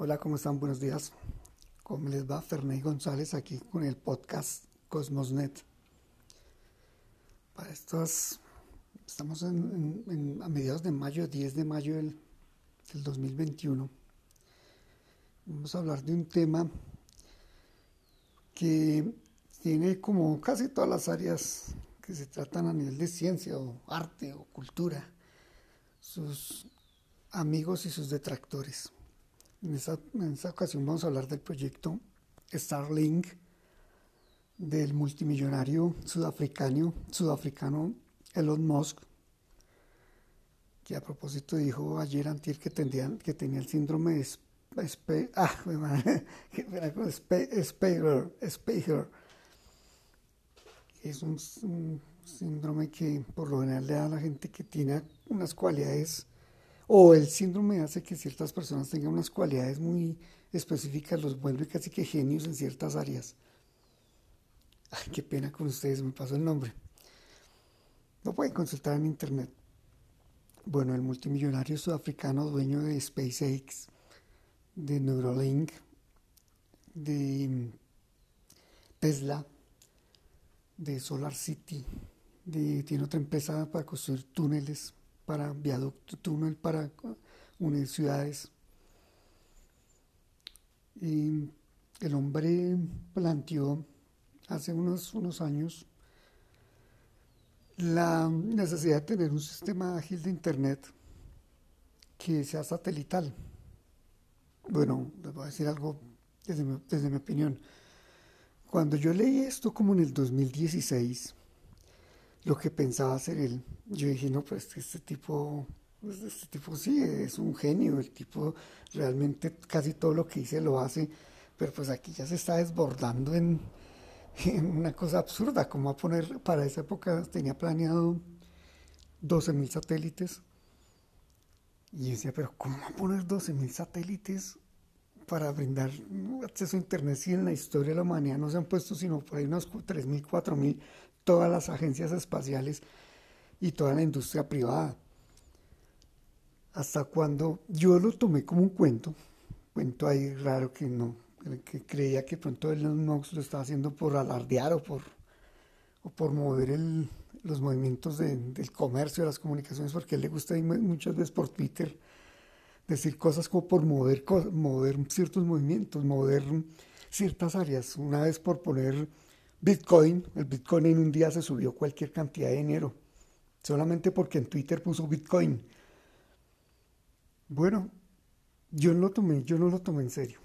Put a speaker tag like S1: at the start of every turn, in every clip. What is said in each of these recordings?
S1: Hola, ¿cómo están? Buenos días. ¿Cómo les va? Ferney González aquí con el podcast Cosmosnet. Para estos, estamos en, a mediados de mayo, 10 de mayo del, del 2021. Vamos a hablar de un tema que tiene como casi todas las áreas que se tratan a nivel de ciencia o arte o cultura, sus amigos y sus detractores. En esta, ocasión vamos a hablar del proyecto Starlink del multimillonario sudafricano, sudafricano Elon Musk, que a propósito dijo ayer antier que, que tenía el síndrome de Spe, ah, es un, un, síndrome que por lo general le da a la gente que tiene unas cualidades o el síndrome hace que ciertas personas tengan unas cualidades muy específicas, los vuelve casi que genios en ciertas áreas. Ay, qué pena con ustedes, me pasó el nombre. Lo pueden consultar en internet. Bueno, el multimillonario sudafricano dueño de SpaceX, de Neuralink, de Tesla, de Solar City, tiene otra empresa para construir túneles para viaducto, túnel para unir ciudades. El hombre planteó hace unos, unos años la necesidad de tener un sistema ágil de Internet que sea satelital. Bueno, les voy a decir algo desde desde mi opinión. Cuando yo leí esto como en el 2016, lo que pensaba hacer él. Yo dije, no, pues este tipo, pues, este tipo sí es un genio, el tipo realmente casi todo lo que dice lo hace, pero pues aquí ya se está desbordando en, una cosa absurda, como a poner, para esa época tenía planeado 12.000 satélites. Y decía, pero ¿cómo va a poner 12.000 satélites para brindar acceso a Internet si en la historia de la humanidad no se han puesto sino por ahí unos 3.000, 4.000 todas las agencias espaciales y toda la industria privada. Hasta cuando yo lo tomé como un cuento, cuento ahí raro que no, que creía que pronto Elon Musk lo estaba haciendo por alardear o por, o por mover los movimientos del comercio, de las comunicaciones, porque él le gusta muchas veces por Twitter decir cosas como por mover, mover ciertos movimientos, mover ciertas áreas. Una vez por poner Bitcoin, el Bitcoin en un día se subió cualquier cantidad de dinero, solamente porque en Twitter puso Bitcoin. Bueno, yo no lo tomé, yo no lo tomé en serio.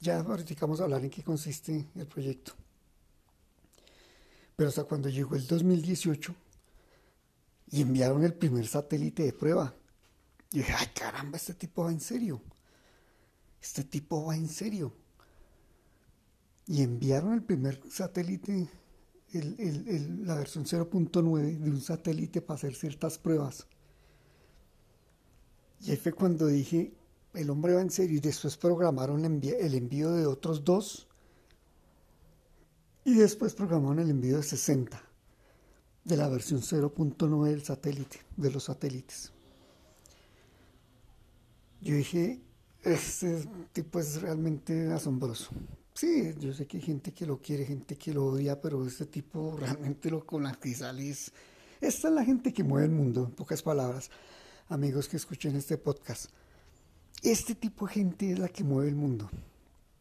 S1: Ya a hablar en qué consiste el proyecto. Pero hasta cuando llegó el 2018 y enviaron el primer satélite de prueba, y dije, ay caramba, este tipo va en serio. Este tipo va en serio y enviaron el primer satélite, la versión 0.9 de un satélite para hacer ciertas pruebas. Y ahí fue cuando dije, el hombre va en serio y después programaron el envío de otros dos y después programaron el envío de 60 de la versión 0.9 del satélite, de los satélites. Yo dije, este tipo es realmente asombroso. Sí, yo sé que hay gente que lo quiere, gente que lo odia, pero este tipo realmente lo con la que sale es... Esta es la gente que mueve el mundo, en pocas palabras, amigos que escuchen este podcast. Este tipo de gente es la que mueve el mundo.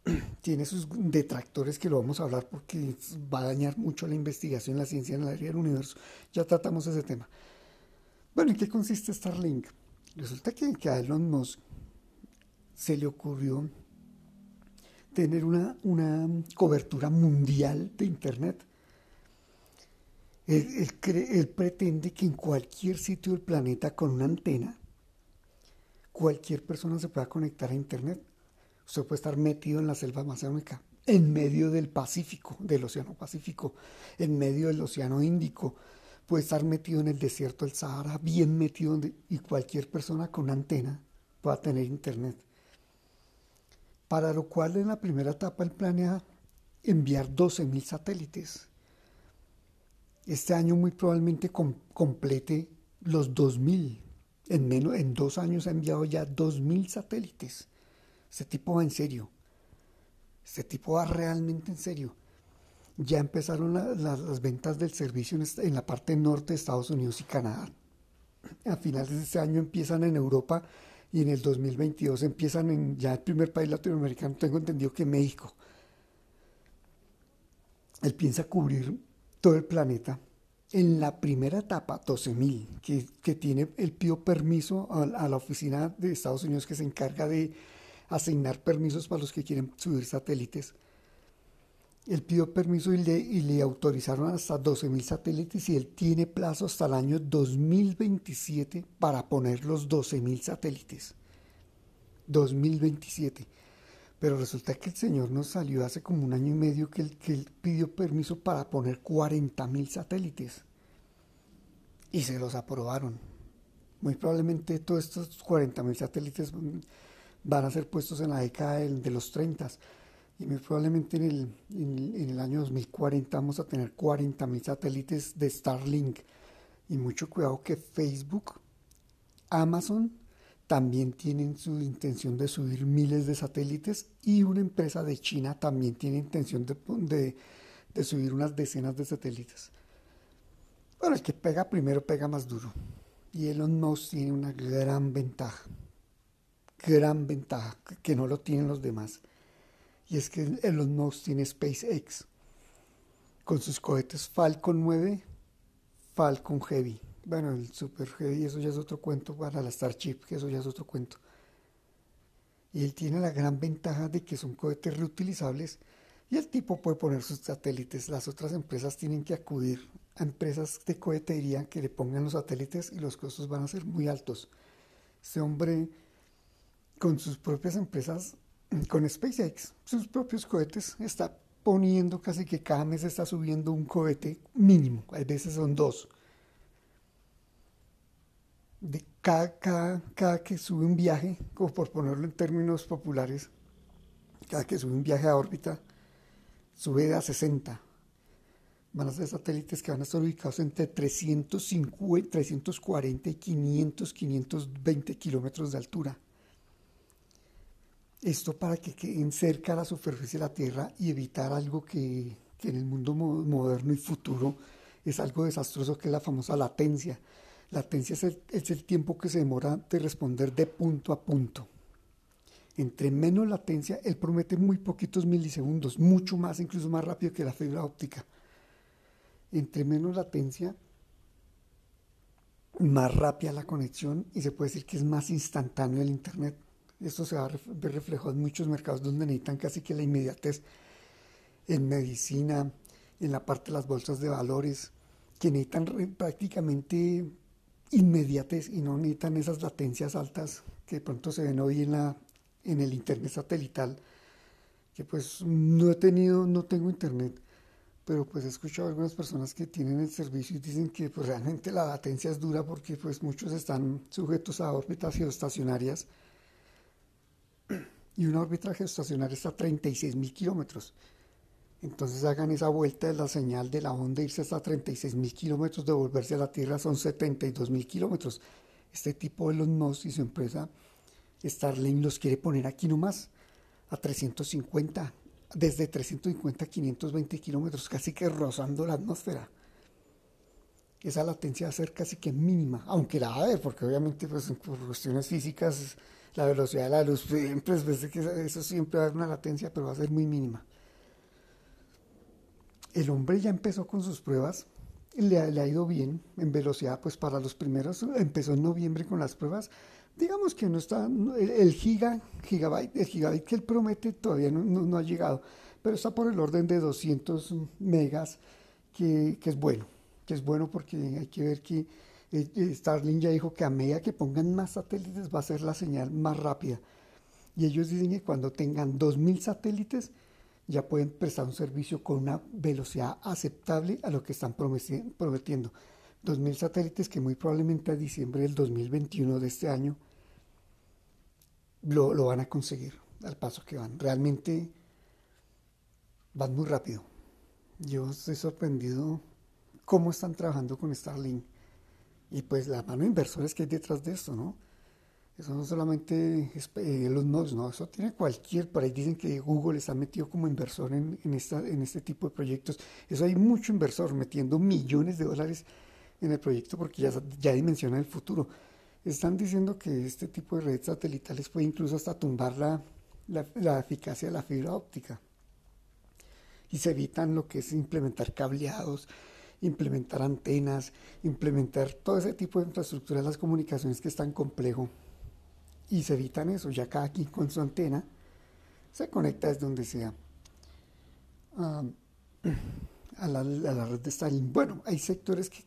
S1: Tiene sus detractores que lo vamos a hablar porque va a dañar mucho la investigación, la ciencia en el área del universo. Ya tratamos ese tema. Bueno, ¿en qué consiste Starlink? Resulta que, que a Elon Musk se le ocurrió tener una, una cobertura mundial de Internet. Él, él, pretende que en cualquier sitio del planeta con una antena, cualquier persona se pueda conectar a Internet. Usted puede estar metido en la selva amazónica, en medio del Pacífico, del Océano Pacífico, en medio del Océano Índico, puede estar metido en el desierto del Sahara, bien metido, y cualquier persona con antena pueda tener Internet para lo cual en la primera etapa él planea enviar 12.000 satélites. Este año muy probablemente complete los 2.000 En, menos, en dos años ha enviado ya 2.000 satélites. Este tipo va en serio. Este tipo va realmente en serio. Ya empezaron las ventas del servicio en, la parte norte de Estados Unidos y Canadá. A finales de este año empiezan en Europa y en el 2022 empiezan en ya el primer país latinoamericano, tengo entendido que México. Él piensa cubrir todo el planeta. En la primera etapa, 12.000, que, que tiene, él pidió permiso a, a la oficina de Estados Unidos que se encarga de asignar permisos para los que quieren subir satélites. Él pidió permiso y le, autorizaron hasta 12.000 satélites y él tiene plazo hasta el año 2027 para poner los 12.000 satélites. 2027. Pero resulta que el señor nos salió hace como un año y medio que él, que él pidió permiso para poner 40.000 satélites. Y se los aprobaron. Muy probablemente todos estos 40.000 satélites van a ser puestos en la década de, los 30 y probablemente en el, en, el año 2040 vamos a tener 40.000 satélites de Starlink. Y mucho cuidado que Facebook, Amazon también tienen su intención de subir miles de satélites y una empresa de China también tiene intención de, de subir unas decenas de satélites. Bueno, el que pega primero pega más duro. Y Elon Musk tiene una gran ventaja gran ventaja que no lo tienen los demás. Y es que Elon Musk tiene SpaceX con sus cohetes Falcon 9, Falcon Heavy. Bueno, el Super Heavy, eso ya es otro cuento para la Starship, que eso ya es otro cuento. Y él tiene la gran ventaja de que son cohetes reutilizables y el tipo puede poner sus satélites. Las otras empresas tienen que acudir a empresas de cohetería que le pongan los satélites y los costos van a ser muy altos. Este hombre con sus propias empresas, con SpaceX, sus propios cohetes, está poniendo casi que cada mes está subiendo un cohete mínimo, a veces son dos. De cada, cada, que sube un viaje, como por ponerlo en términos populares, cada que sube un viaje a órbita, sube a 60. Van a ser satélites que van a estar ubicados entre 350, 340 y 500, 520 kilómetros de altura. Esto para que queden cerca la superficie de la Tierra y evitar algo que, en el mundo moderno y futuro es algo desastroso, que es la famosa latencia. Latencia es el, es el tiempo que se demora de responder de punto a punto. Entre menos latencia, él promete muy poquitos milisegundos, mucho más, incluso más rápido que la fibra óptica. Entre menos latencia, más rápida la conexión y se puede decir que es más instantáneo el Internet. Esto se va a ver reflejado en muchos mercados donde necesitan casi que la inmediatez en medicina, en la parte de las bolsas de valores, que necesitan prácticamente inmediatez y no necesitan esas latencias altas que de pronto se ven hoy en, la, en el internet satelital, que pues no he tenido, no tengo internet, pero pues he escuchado a algunas personas que tienen el servicio y dicen que pues realmente la latencia es dura porque pues muchos están sujetos a órbitas geoestacionarias y una órbita geoestacionaria está a 36 mil kilómetros. Entonces hagan esa vuelta de la señal de la onda, irse hasta 36 mil kilómetros, devolverse a la Tierra son 72 mil kilómetros. Este tipo de los Musk y su empresa Starlink los quiere poner aquí nomás, a 350, desde 350 a 520 kilómetros, casi que rozando la atmósfera. Esa latencia va a ser casi que mínima, aunque la va a haber, porque obviamente pues, por cuestiones físicas la velocidad de la luz, siempre es que eso siempre va a haber una latencia, pero va a ser muy mínima. El hombre ya empezó con sus pruebas, le, le, ha ido bien en velocidad, pues para los primeros, empezó en noviembre con las pruebas. Digamos que no está, el, giga, gigabyte, el gigabyte que él promete todavía no, no, ha llegado, pero está por el orden de 200 megas, que, que es bueno, que es bueno porque hay que ver que Starlink ya dijo que a medida que pongan más satélites va a ser la señal más rápida. Y ellos dicen que cuando tengan 2.000 satélites ya pueden prestar un servicio con una velocidad aceptable a lo que están prometiendo. 2.000 satélites que muy probablemente a diciembre del 2021 de este año lo, lo van a conseguir al paso que van. Realmente van muy rápido. Yo estoy sorprendido cómo están trabajando con Starlink Y pues la mano de inversores que hay detrás de esto, ¿no? Eso no solamente es eh, los nodos, no, eso tiene cualquier, por ahí dicen que Google está metido como inversor en, en, esta, en este tipo de proyectos. Eso hay mucho inversor metiendo millones de dólares en el proyecto porque ya, ya dimensiona el futuro. Están diciendo que este tipo de redes satelitales puede incluso hasta tumbar la, la, la eficacia de la fibra óptica. Y se evitan lo que es implementar cableados, implementar antenas, implementar todo ese tipo de infraestructura de las comunicaciones que es tan complejo. Y se evitan eso, ya cada quien con su antena se conecta desde donde sea. A, la, red de Starlink. Bueno, hay sectores que,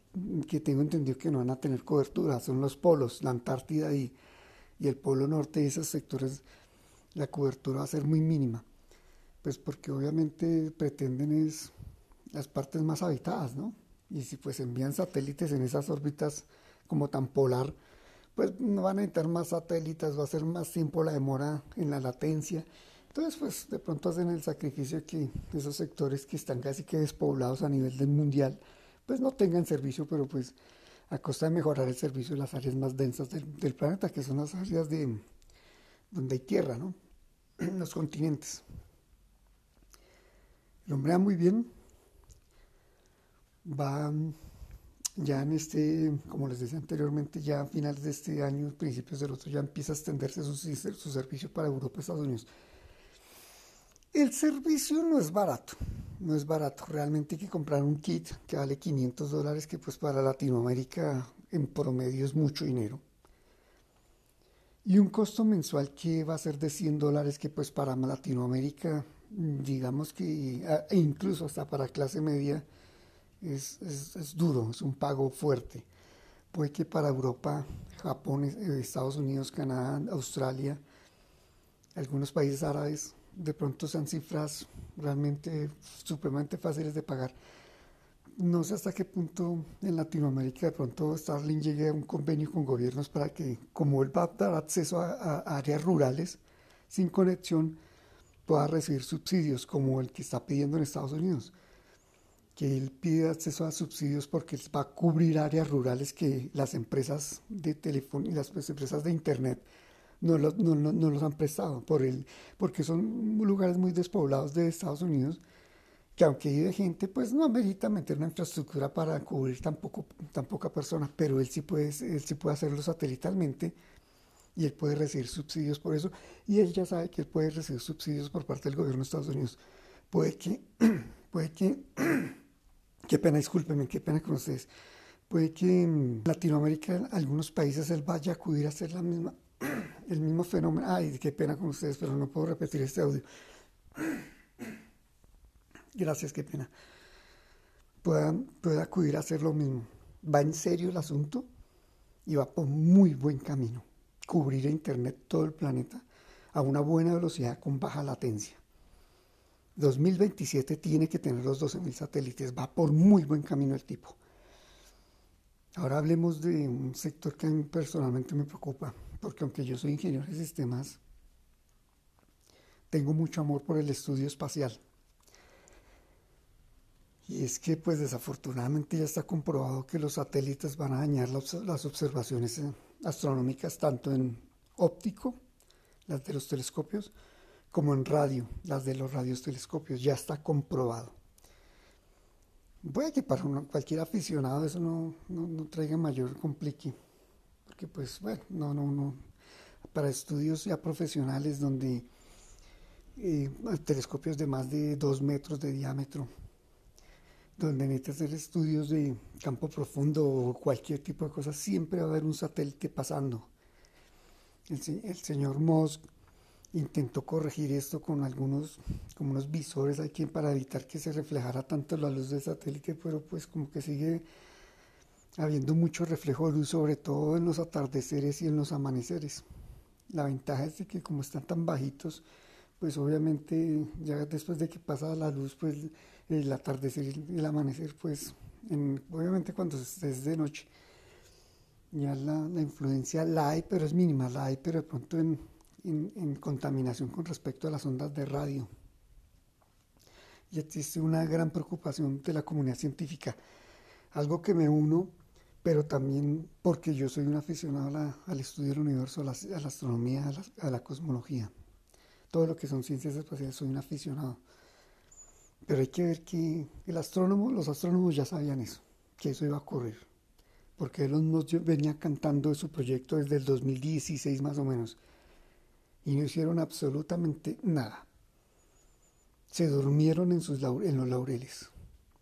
S1: que, tengo entendido que no van a tener cobertura, son los polos, la Antártida y, y el Polo Norte, esos sectores la cobertura va a ser muy mínima, pues porque obviamente pretenden es las partes más habitadas, ¿no? Y si pues envían satélites en esas órbitas como tan polar, pues no van a necesitar más satélites, va a ser más tiempo la demora en la latencia. Entonces, pues de pronto hacen el sacrificio que esos sectores que están casi que despoblados a nivel mundial, pues no tengan servicio, pero pues a costa de mejorar el servicio de las áreas más densas del, planeta, que son las áreas de donde hay tierra, ¿no? Los continentes. El hombre muy bien, va ya en este, como les decía anteriormente, ya a finales de este año, principios del otro, ya empieza a extenderse su, su servicio para Europa y Estados Unidos. El servicio no es barato, no es barato. Realmente hay que comprar un kit que vale 500 dólares, que pues para Latinoamérica en promedio es mucho dinero. Y un costo mensual que va a ser de 100 dólares, que pues para Latinoamérica, digamos que e incluso hasta para clase media, es, es, duro, es un pago fuerte. Puede que para Europa, Japón, eh, Estados Unidos, Canadá, Australia, algunos países árabes, de pronto sean cifras realmente supremamente fáciles de pagar. No sé hasta qué punto en Latinoamérica de pronto Starlink llegue a un convenio con gobiernos para que, como él va a dar acceso a, a áreas rurales sin conexión, pueda recibir subsidios como el que está pidiendo en Estados Unidos que él pide acceso a subsidios porque va a cubrir áreas rurales que las empresas de teléfono y las empresas de internet no los, no, no, los han prestado por el, porque son lugares muy despoblados de Estados Unidos que aunque vive gente pues no amerita meter una infraestructura para cubrir tan, poco, tan poca persona pero él sí puede él sí puede hacerlo satelitalmente y él puede recibir subsidios por eso. Y él ya sabe que él puede recibir subsidios por parte del gobierno de Estados Unidos. Puede que puede que Qué pena, discúlpenme, qué pena con ustedes. Puede que en Latinoamérica, algunos países, él vaya a acudir a hacer la misma, el mismo fenómeno. Ay, qué pena con ustedes, pero no puedo repetir este audio. Gracias, qué pena. Pueda, puede acudir a hacer lo mismo. Va en serio el asunto y va por muy buen camino. Cubrir a Internet todo el planeta a una buena velocidad con baja latencia. 2027 tiene que tener los 12.000 satélites, va por muy buen camino el tipo. Ahora hablemos de un sector que a mí personalmente me preocupa, porque aunque yo soy ingeniero de sistemas, tengo mucho amor por el estudio espacial. Y es que pues desafortunadamente ya está comprobado que los satélites van a dañar las observaciones eh, astronómicas tanto en óptico, las de los telescopios, como en radio, las de los radiotelescopios, ya está comprobado. Puede que para cualquier aficionado eso no, no, traiga mayor complique, porque pues bueno, no, no, no, para estudios ya profesionales donde eh, telescopios de más de dos metros de diámetro, donde necesitas hacer estudios de campo profundo o cualquier tipo de cosa, siempre va a haber un satélite pasando. El, el señor Mosk intentó corregir esto con algunos como unos visores aquí para evitar que se reflejara tanto la luz del satélite, pero pues como que sigue habiendo mucho reflejo de luz, sobre todo en los atardeceres y en los amaneceres. La ventaja es de que como están tan bajitos, pues obviamente ya después de que pasa la luz, pues el atardecer y el amanecer, pues obviamente cuando es de noche, ya la, la influencia la hay, pero es mínima, la hay, pero de pronto en, en, contaminación con respecto a las ondas de radio. Y existe una gran preocupación de la comunidad científica. Algo que me uno pero también porque yo soy un aficionado al estudio del universo, a la, astronomía, a la, a la, cosmología. Todo lo que son ciencias espaciales, soy un aficionado. Pero hay que ver que el astrónomo, los astrónomos ya sabían eso, que eso iba a ocurrir. Porque Elon Musk venía cantando su proyecto desde el 2016 más o menos. Y no hicieron absolutamente nada. Se durmieron en, sus, en los laureles.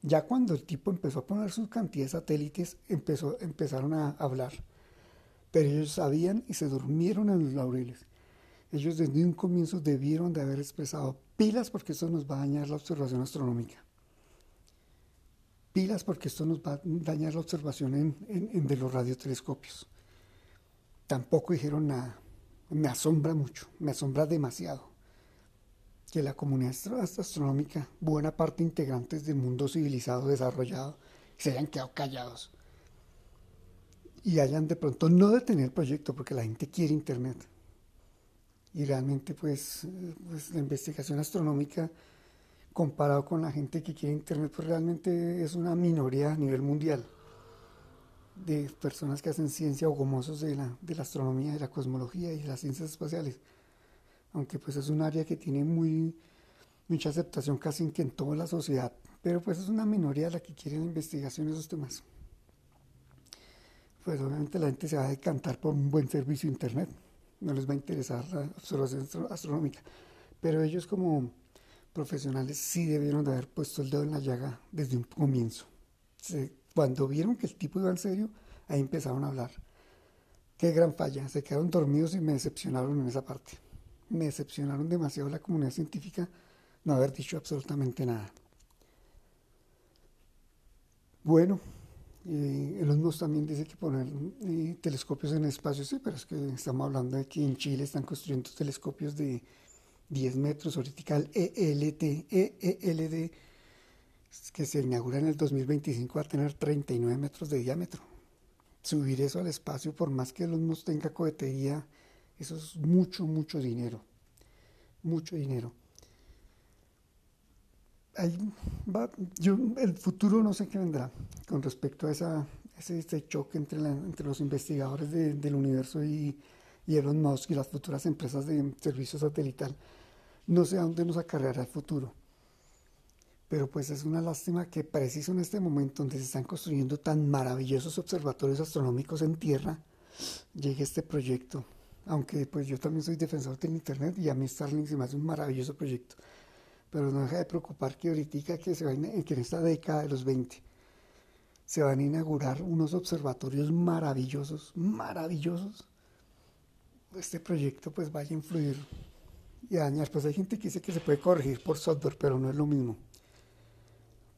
S1: Ya cuando el tipo empezó a poner sus cantidad de satélites, empezó, empezaron a hablar. Pero ellos sabían y se durmieron en los laureles. Ellos desde un comienzo debieron de haber expresado pilas porque esto nos va a dañar la observación astronómica. Pilas porque esto nos va a dañar la observación en, de los radiotelescopios. Tampoco dijeron nada. Me asombra mucho, me asombra demasiado que la comunidad astronómica, buena parte integrantes del mundo civilizado desarrollado, se hayan quedado callados y hayan de pronto no detener el proyecto porque la gente quiere Internet. Y realmente pues, pues, la investigación astronómica comparado con la gente que quiere Internet pues realmente es una minoría a nivel mundial de personas que hacen ciencia o gomosos de la, de la astronomía, de la cosmología y de las ciencias espaciales aunque pues es un área que tiene muy mucha aceptación casi que en toda la sociedad, pero pues es una minoría la que quiere la investigación de esos temas. Pues obviamente la gente se va a decantar por un buen servicio de internet, no les va a interesar la observación astronómica, pero ellos como profesionales sí debieron de haber puesto el dedo en la llaga desde un comienzo. Cuando vieron que el tipo iba en serio, ahí empezaron a hablar. Qué gran falla, se quedaron dormidos y me decepcionaron en esa parte me decepcionaron demasiado la comunidad científica no haber dicho absolutamente nada. Bueno, eh, Elon también dice que poner eh, telescopios en espacio, sí, pero es que estamos hablando de que en Chile están construyendo telescopios de 10 metros, ahorita el ELT, EELD, que se inaugura en el 2025, va a tener 39 metros de diámetro. Subir eso al espacio, por más que Elon Musk tenga cohetería eso es mucho, mucho dinero. Mucho dinero. Ahí va, yo, el futuro no sé qué vendrá con respecto a esa, ese, choque entre, entre los investigadores del universo y, y Elon Musk y las futuras empresas de servicio satelital. No sé a dónde nos acarreará el futuro. Pero pues es una lástima que preciso en este momento donde se están construyendo tan maravillosos observatorios astronómicos en tierra, llegue este proyecto aunque pues yo también soy defensor del Internet y a mí Starlink se me hace un maravilloso proyecto. Pero no deja de preocupar que ahorita que, se va que en esta década de los 20 se van a inaugurar unos observatorios maravillosos, maravillosos. Este proyecto pues vaya a influir y a dañar. Pues hay gente que dice que se puede corregir por software, pero no es lo mismo.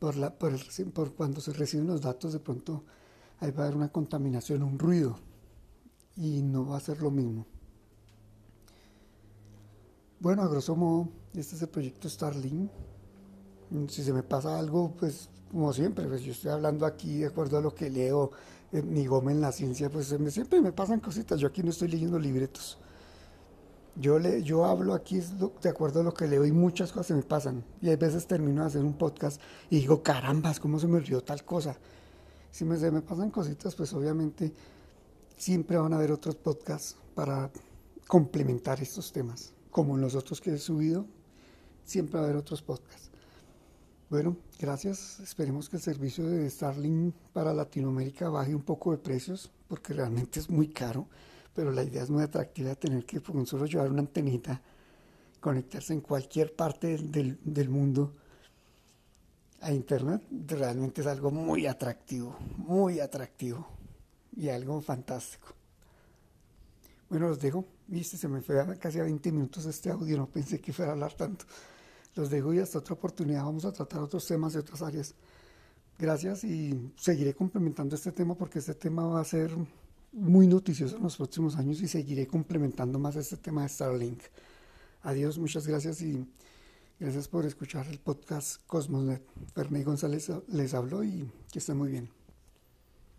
S1: Por, la, por, por cuando se reciben los datos de pronto ahí va a haber una contaminación, un ruido y no va a ser lo mismo. Bueno, a grosso modo, este es el proyecto Starlink. Si se me pasa algo, pues como siempre, pues yo estoy hablando aquí de acuerdo a lo que leo, eh, mi goma en la ciencia, pues siempre me pasan cositas. Yo aquí no estoy leyendo libretos. Yo, le, yo hablo aquí de acuerdo a lo que leo y muchas cosas se me pasan. Y hay veces termino de hacer un podcast y digo, carambas, ¿cómo se me olvidó tal cosa? Si me, se me pasan cositas, pues obviamente siempre van a haber otros podcasts para complementar estos temas como los otros que he subido, siempre va a haber otros podcasts. Bueno, gracias. Esperemos que el servicio de Starlink para Latinoamérica baje un poco de precios, porque realmente es muy caro, pero la idea es muy atractiva tener que con solo llevar una antenita, conectarse en cualquier parte del, del mundo a Internet, realmente es algo muy atractivo, muy atractivo y algo fantástico. Bueno, los dejo. Viste, se me fue casi a 20 minutos este audio, no pensé que fuera a hablar tanto. Los dejo y hasta otra oportunidad vamos a tratar otros temas de otras áreas. Gracias y seguiré complementando este tema porque este tema va a ser muy noticioso en los próximos años y seguiré complementando más este tema de Starlink. Adiós, muchas gracias y gracias por escuchar el podcast Cosmosnet. Fermé González les habló y que estén muy bien.